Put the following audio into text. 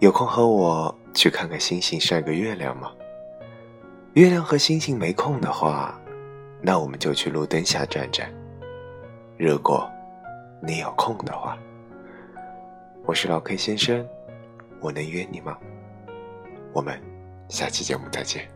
有空和我去看看星星晒个月亮吗？月亮和星星没空的话那我们就去路灯下站站。如果你有空的话我是老 k 先生我能约你吗？我们下期节目再见。